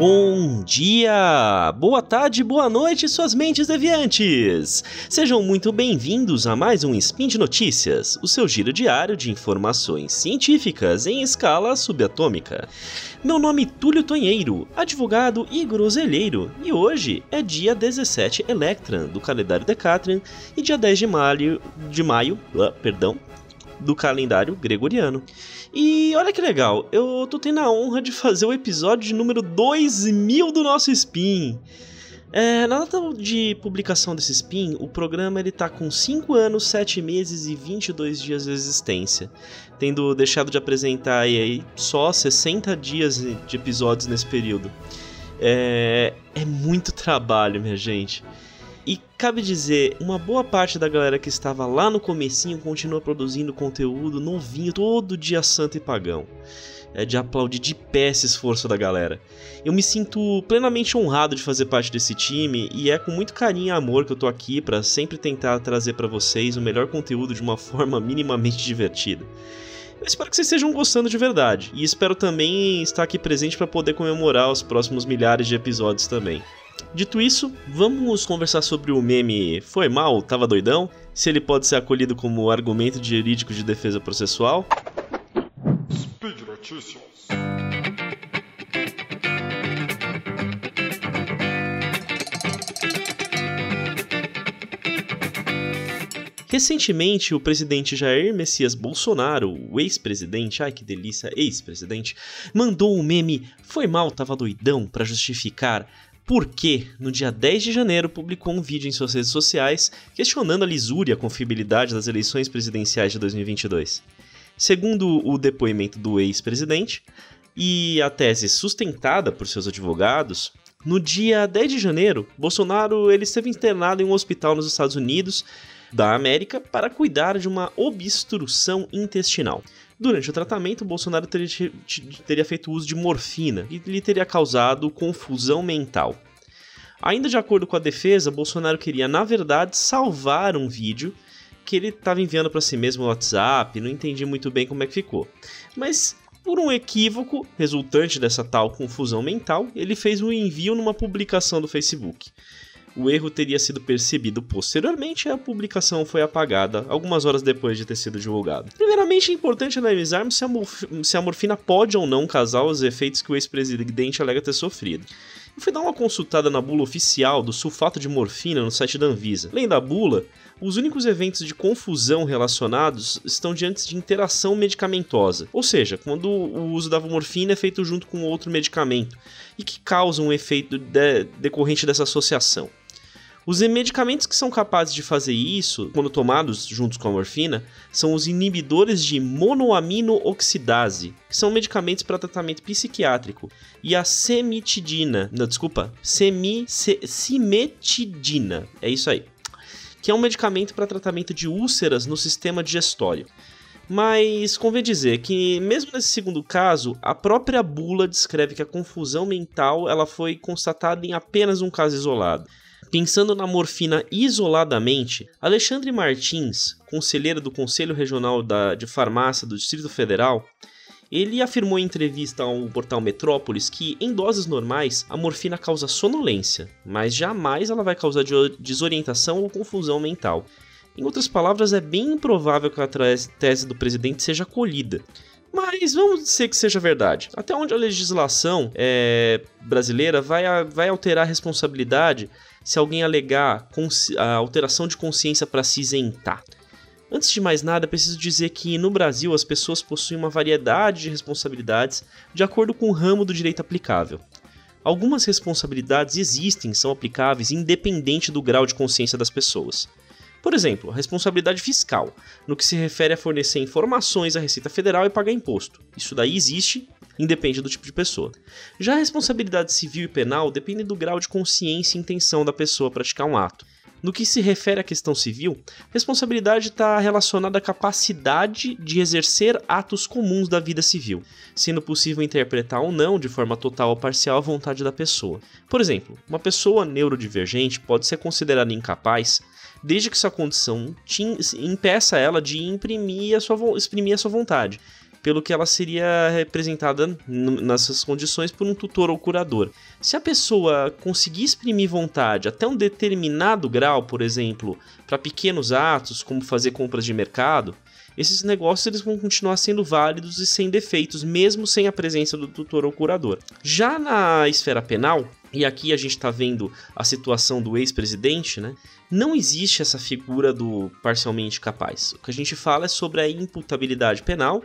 Bom dia, boa tarde, boa noite, suas mentes deviantes! Sejam muito bem-vindos a mais um Spin de Notícias, o seu giro diário de informações científicas em escala subatômica. Meu nome é Túlio Tonheiro, advogado e groselheiro, e hoje é dia 17 Electran do calendário Decatrian e dia 10 de maio, de maio, uh, perdão, do calendário gregoriano. E olha que legal, eu tô tendo a honra de fazer o episódio de número 2000 do nosso Spin. É, na data de publicação desse spin, o programa ele tá com 5 anos, 7 meses e 22 dias de existência, tendo deixado de apresentar aí só 60 dias de episódios nesse período. É, é muito trabalho, minha gente. E cabe dizer, uma boa parte da galera que estava lá no comecinho continua produzindo conteúdo novinho todo dia santo e pagão. É de aplaudir de pé esse esforço da galera. Eu me sinto plenamente honrado de fazer parte desse time e é com muito carinho e amor que eu tô aqui para sempre tentar trazer para vocês o melhor conteúdo de uma forma minimamente divertida. Eu espero que vocês estejam gostando de verdade e espero também estar aqui presente para poder comemorar os próximos milhares de episódios também. Dito isso, vamos conversar sobre o meme Foi mal, tava doidão? Se ele pode ser acolhido como argumento jurídico de defesa processual? Speed Notícias. Recentemente, o presidente Jair Messias Bolsonaro, o ex-presidente, ai que delícia, ex-presidente, mandou um meme Foi mal, tava doidão para justificar porque, no dia 10 de janeiro, publicou um vídeo em suas redes sociais questionando a lisura e a confiabilidade das eleições presidenciais de 2022. Segundo o depoimento do ex-presidente, e a tese sustentada por seus advogados, no dia 10 de janeiro, Bolsonaro ele esteve internado em um hospital nos Estados Unidos da América para cuidar de uma obstrução intestinal. Durante o tratamento, Bolsonaro teria, teria feito uso de morfina e lhe teria causado confusão mental. Ainda de acordo com a defesa, Bolsonaro queria, na verdade, salvar um vídeo que ele estava enviando para si mesmo no WhatsApp, não entendi muito bem como é que ficou. Mas por um equívoco resultante dessa tal confusão mental, ele fez um envio numa publicação do Facebook. O erro teria sido percebido posteriormente e a publicação foi apagada algumas horas depois de ter sido divulgado. Primeiramente, é importante analisarmos se a, se a morfina pode ou não causar os efeitos que o ex-presidente alega ter sofrido. Eu fui dar uma consultada na bula oficial do sulfato de morfina no site da Anvisa. Além da bula, os únicos eventos de confusão relacionados estão diante de interação medicamentosa, ou seja, quando o uso da morfina é feito junto com outro medicamento e que causa um efeito de decorrente dessa associação. Os medicamentos que são capazes de fazer isso, quando tomados juntos com a morfina, são os inibidores de monoamino oxidase, que são medicamentos para tratamento psiquiátrico, e a semitidina, não, desculpa, semi, se, é isso aí, que é um medicamento para tratamento de úlceras no sistema digestório. Mas convém dizer que, mesmo nesse segundo caso, a própria bula descreve que a confusão mental ela foi constatada em apenas um caso isolado. Pensando na morfina isoladamente, Alexandre Martins, conselheiro do Conselho Regional da, de Farmácia do Distrito Federal, ele afirmou em entrevista ao portal Metrópolis que, em doses normais, a morfina causa sonolência, mas jamais ela vai causar desorientação ou confusão mental. Em outras palavras, é bem improvável que a tese do presidente seja acolhida. Mas vamos dizer que seja verdade. Até onde a legislação é, brasileira vai, vai alterar a responsabilidade se alguém alegar a alteração de consciência para se isentar. Antes de mais nada, preciso dizer que no Brasil as pessoas possuem uma variedade de responsabilidades de acordo com o ramo do direito aplicável. Algumas responsabilidades existem, são aplicáveis independente do grau de consciência das pessoas. Por exemplo, responsabilidade fiscal, no que se refere a fornecer informações à Receita Federal e pagar imposto. Isso daí existe independe do tipo de pessoa. Já a responsabilidade civil e penal depende do grau de consciência e intenção da pessoa praticar um ato. No que se refere à questão civil, responsabilidade está relacionada à capacidade de exercer atos comuns da vida civil, sendo possível interpretar ou não, de forma total ou parcial, a vontade da pessoa. Por exemplo, uma pessoa neurodivergente pode ser considerada incapaz desde que sua condição impeça ela de imprimir a sua, exprimir a sua vontade. Pelo que ela seria representada nessas condições por um tutor ou curador. Se a pessoa conseguir exprimir vontade até um determinado grau, por exemplo, para pequenos atos, como fazer compras de mercado, esses negócios eles vão continuar sendo válidos e sem defeitos, mesmo sem a presença do tutor ou curador. Já na esfera penal, e aqui a gente está vendo a situação do ex-presidente, né? Não existe essa figura do parcialmente capaz. O que a gente fala é sobre a imputabilidade penal,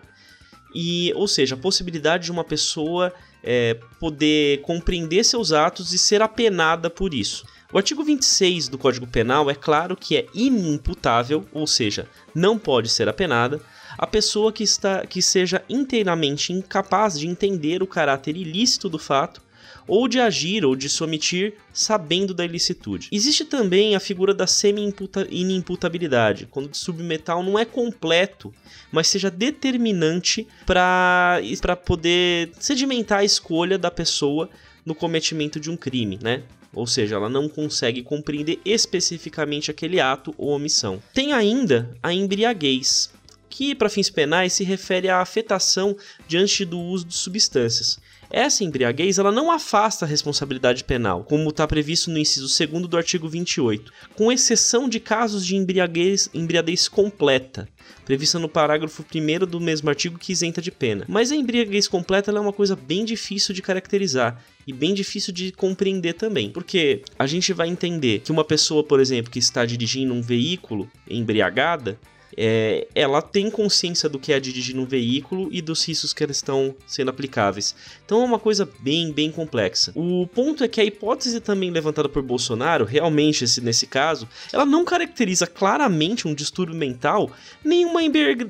e, ou seja, a possibilidade de uma pessoa é, poder compreender seus atos e ser apenada por isso. O artigo 26 do Código Penal é claro que é inimputável, ou seja, não pode ser apenada, a pessoa que, está, que seja inteiramente incapaz de entender o caráter ilícito do fato ou de agir ou de se omitir sabendo da ilicitude. Existe também a figura da semi-inimputabilidade, quando o submetal não é completo, mas seja determinante para poder sedimentar a escolha da pessoa no cometimento de um crime, né? Ou seja, ela não consegue compreender especificamente aquele ato ou omissão. Tem ainda a embriaguez, que para fins penais se refere à afetação diante do uso de substâncias. Essa embriaguez ela não afasta a responsabilidade penal, como está previsto no inciso 2 do artigo 28, com exceção de casos de embriaguez, embriaguez completa, prevista no parágrafo 1 do mesmo artigo que isenta de pena. Mas a embriaguez completa é uma coisa bem difícil de caracterizar e bem difícil de compreender também, porque a gente vai entender que uma pessoa, por exemplo, que está dirigindo um veículo embriagada, é, ela tem consciência do que é dirigir um veículo e dos riscos que estão sendo aplicáveis. Então é uma coisa bem, bem complexa. O ponto é que a hipótese também levantada por Bolsonaro, realmente esse, nesse caso, ela não caracteriza claramente um distúrbio mental nem uma,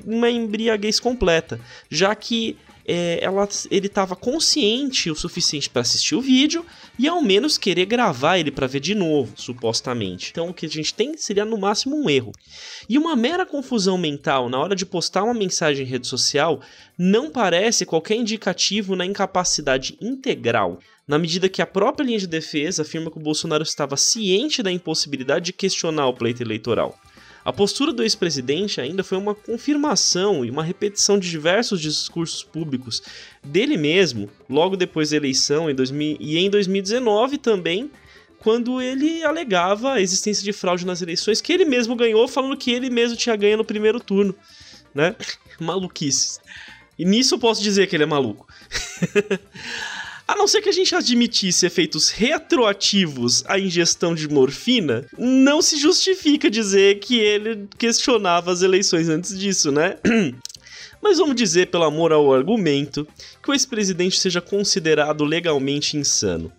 uma embriaguez completa, já que é, ela, ele estava consciente o suficiente para assistir o vídeo e ao menos querer gravar ele para ver de novo, supostamente. Então o que a gente tem seria no máximo um erro. E uma mera confusão mental na hora de postar uma mensagem em rede social não parece qualquer indicativo na incapacidade integral na medida que a própria linha de defesa afirma que o Bolsonaro estava ciente da impossibilidade de questionar o pleito eleitoral. A postura do ex-presidente ainda foi uma confirmação e uma repetição de diversos discursos públicos dele mesmo, logo depois da eleição em 2000, e em 2019 também, quando ele alegava a existência de fraude nas eleições que ele mesmo ganhou, falando que ele mesmo tinha ganho no primeiro turno, né? Maluquices. E nisso eu posso dizer que ele é maluco. A não ser que a gente admitisse efeitos retroativos à ingestão de morfina, não se justifica dizer que ele questionava as eleições antes disso, né? Mas vamos dizer, pelo amor ao argumento, que o ex-presidente seja considerado legalmente insano.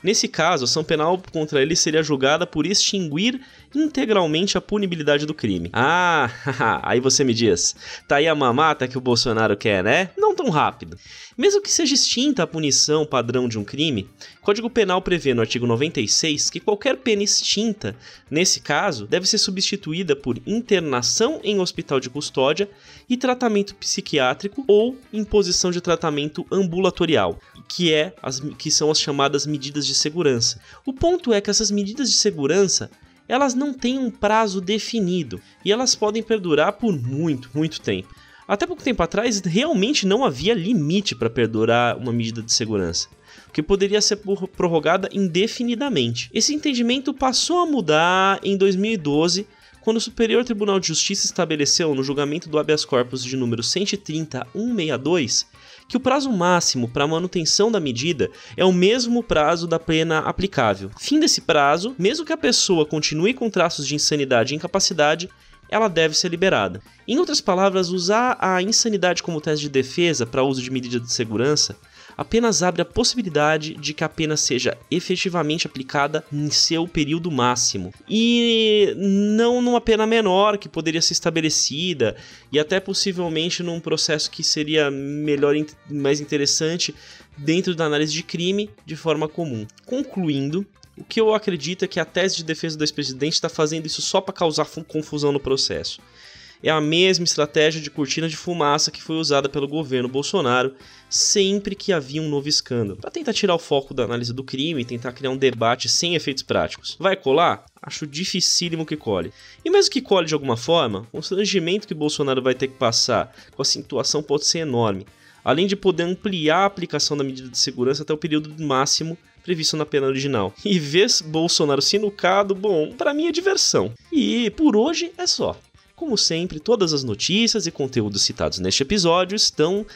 Nesse caso, a ação penal contra ele seria julgada por extinguir integralmente a punibilidade do crime. Ah, aí você me diz, tá aí a mamata que o Bolsonaro quer, né? Não tão rápido. Mesmo que seja extinta a punição padrão de um crime, Código Penal prevê no artigo 96 que qualquer pena extinta, nesse caso, deve ser substituída por internação em hospital de custódia e tratamento psiquiátrico ou imposição de tratamento ambulatorial, que, é as, que são as chamadas medidas de segurança. O ponto é que essas medidas de segurança elas não têm um prazo definido e elas podem perdurar por muito, muito tempo. Até pouco tempo atrás, realmente não havia limite para perdurar uma medida de segurança, que poderia ser prorrogada indefinidamente. Esse entendimento passou a mudar em 2012, quando o Superior Tribunal de Justiça estabeleceu, no julgamento do habeas corpus de número 130.162, que o prazo máximo para manutenção da medida é o mesmo prazo da pena aplicável. Fim desse prazo, mesmo que a pessoa continue com traços de insanidade e incapacidade, ela deve ser liberada. Em outras palavras, usar a insanidade como teste de defesa para uso de medida de segurança apenas abre a possibilidade de que a pena seja efetivamente aplicada em seu período máximo e não numa pena menor que poderia ser estabelecida e até possivelmente num processo que seria melhor mais interessante dentro da análise de crime de forma comum. Concluindo, o que eu acredito é que a tese de defesa do ex-presidente está fazendo isso só para causar confusão no processo. É a mesma estratégia de cortina de fumaça que foi usada pelo governo Bolsonaro sempre que havia um novo escândalo, para tentar tirar o foco da análise do crime e tentar criar um debate sem efeitos práticos. Vai colar? Acho dificílimo que cole. E mesmo que cole de alguma forma, o constrangimento que Bolsonaro vai ter que passar com a situação pode ser enorme, além de poder ampliar a aplicação da medida de segurança até o período máximo previsto na pena original. E ver Bolsonaro sinucado, bom, para mim é diversão. E por hoje é só. Como sempre, todas as notícias e conteúdos citados neste episódio estão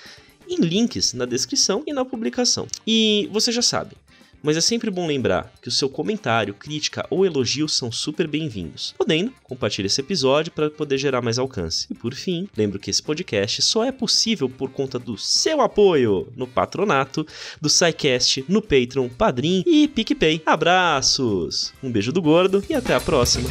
em links na descrição e na publicação. E você já sabe, mas é sempre bom lembrar que o seu comentário, crítica ou elogio são super bem-vindos. Podendo, compartilhe esse episódio para poder gerar mais alcance. E por fim, lembro que esse podcast só é possível por conta do seu apoio no patronato, do SciCast, no Patreon, Padrim e PicPay. Abraços! Um beijo do gordo e até a próxima!